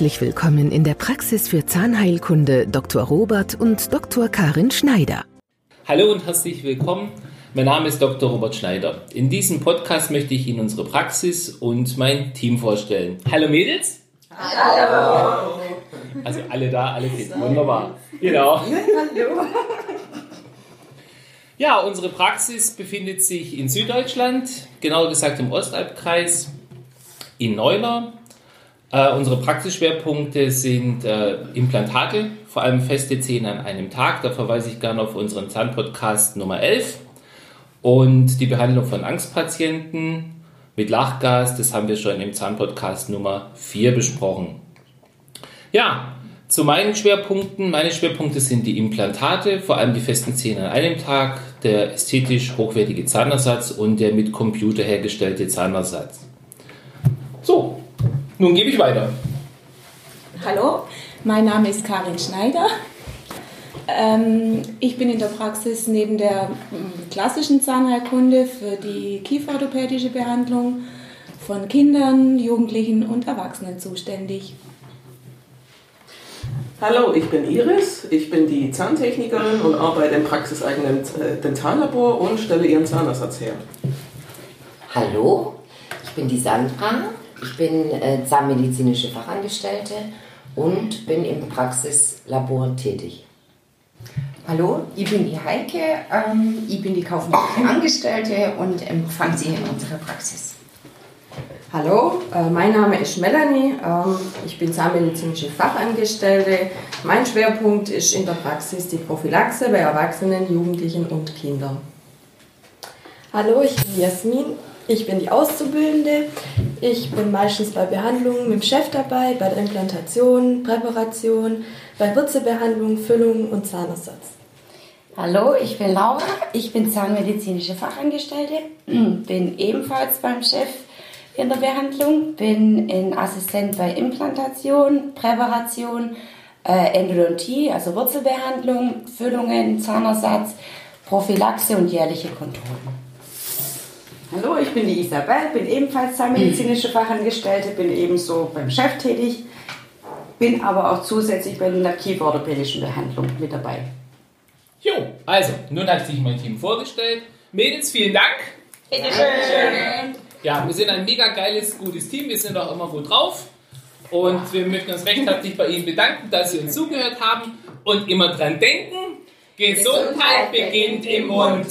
Herzlich willkommen in der Praxis für Zahnheilkunde Dr. Robert und Dr. Karin Schneider. Hallo und herzlich willkommen. Mein Name ist Dr. Robert Schneider. In diesem Podcast möchte ich Ihnen unsere Praxis und mein Team vorstellen. Hallo Mädels. Hallo. Also alle da, alle fit. Wunderbar. Genau. Hallo. Ja, unsere Praxis befindet sich in Süddeutschland, genauer gesagt im Ostalbkreis, in Neuler. Äh, unsere Praxisschwerpunkte sind äh, Implantate, vor allem feste Zähne an einem Tag. Da verweise ich gerne auf unseren Zahnpodcast Nummer 11. Und die Behandlung von Angstpatienten mit Lachgas, das haben wir schon im Zahnpodcast Nummer 4 besprochen. Ja, zu meinen Schwerpunkten. Meine Schwerpunkte sind die Implantate, vor allem die festen Zähne an einem Tag, der ästhetisch hochwertige Zahnersatz und der mit Computer hergestellte Zahnersatz. So, nun gebe ich weiter. Hallo, mein Name ist Karin Schneider. Ähm, ich bin in der Praxis neben der mm, klassischen Zahnheilkunde für die kieferorthopädische Behandlung von Kindern, Jugendlichen und Erwachsenen zuständig. Hallo, ich bin Iris, ich bin die Zahntechnikerin und arbeite im praxiseigenen äh, Dentallabor und stelle Ihren Zahnersatz her. Hallo, ich bin die Sandra, ich bin äh, zahnmedizinische Fachangestellte und bin im Praxislabor tätig. Hallo, ich bin die Heike, ähm, ich bin die kaufmännische Angestellte und empfange Sie in unserer Praxis. Hallo, äh, mein Name ist Melanie, ähm, ich bin zahnmedizinische Fachangestellte. Mein Schwerpunkt ist in der Praxis die Prophylaxe bei Erwachsenen, Jugendlichen und Kindern. Hallo, ich bin Jasmin, ich bin die Auszubildende. Ich bin meistens bei Behandlungen mit dem Chef dabei, bei der Implantation, Präparation, bei Wurzelbehandlung, Füllung und Zahnersatz. Hallo, ich bin Laura, ich bin zahnmedizinische Fachangestellte, bin ebenfalls beim Chef in der Behandlung, bin in Assistent bei Implantation, Präparation, äh, Endodontie, also Wurzelbehandlung, Füllungen, Zahnersatz, Prophylaxe und jährliche Kontrollen. Hallo, ich bin die Isabel, bin ebenfalls zahnmedizinische Fachangestellte, bin ebenso beim Chef tätig, bin aber auch zusätzlich bei der kieferorthopädischen Behandlung mit dabei. Jo, also, nun hat sich mein Team vorgestellt. Mädels, vielen Dank. Bitte schön. Ja, wir sind ein mega geiles, gutes Team. Wir sind auch immer gut drauf. Und wir möchten uns recht herzlich bei Ihnen bedanken, dass Sie uns zugehört haben. Und immer dran denken, Gesundheit beginnt im Mund.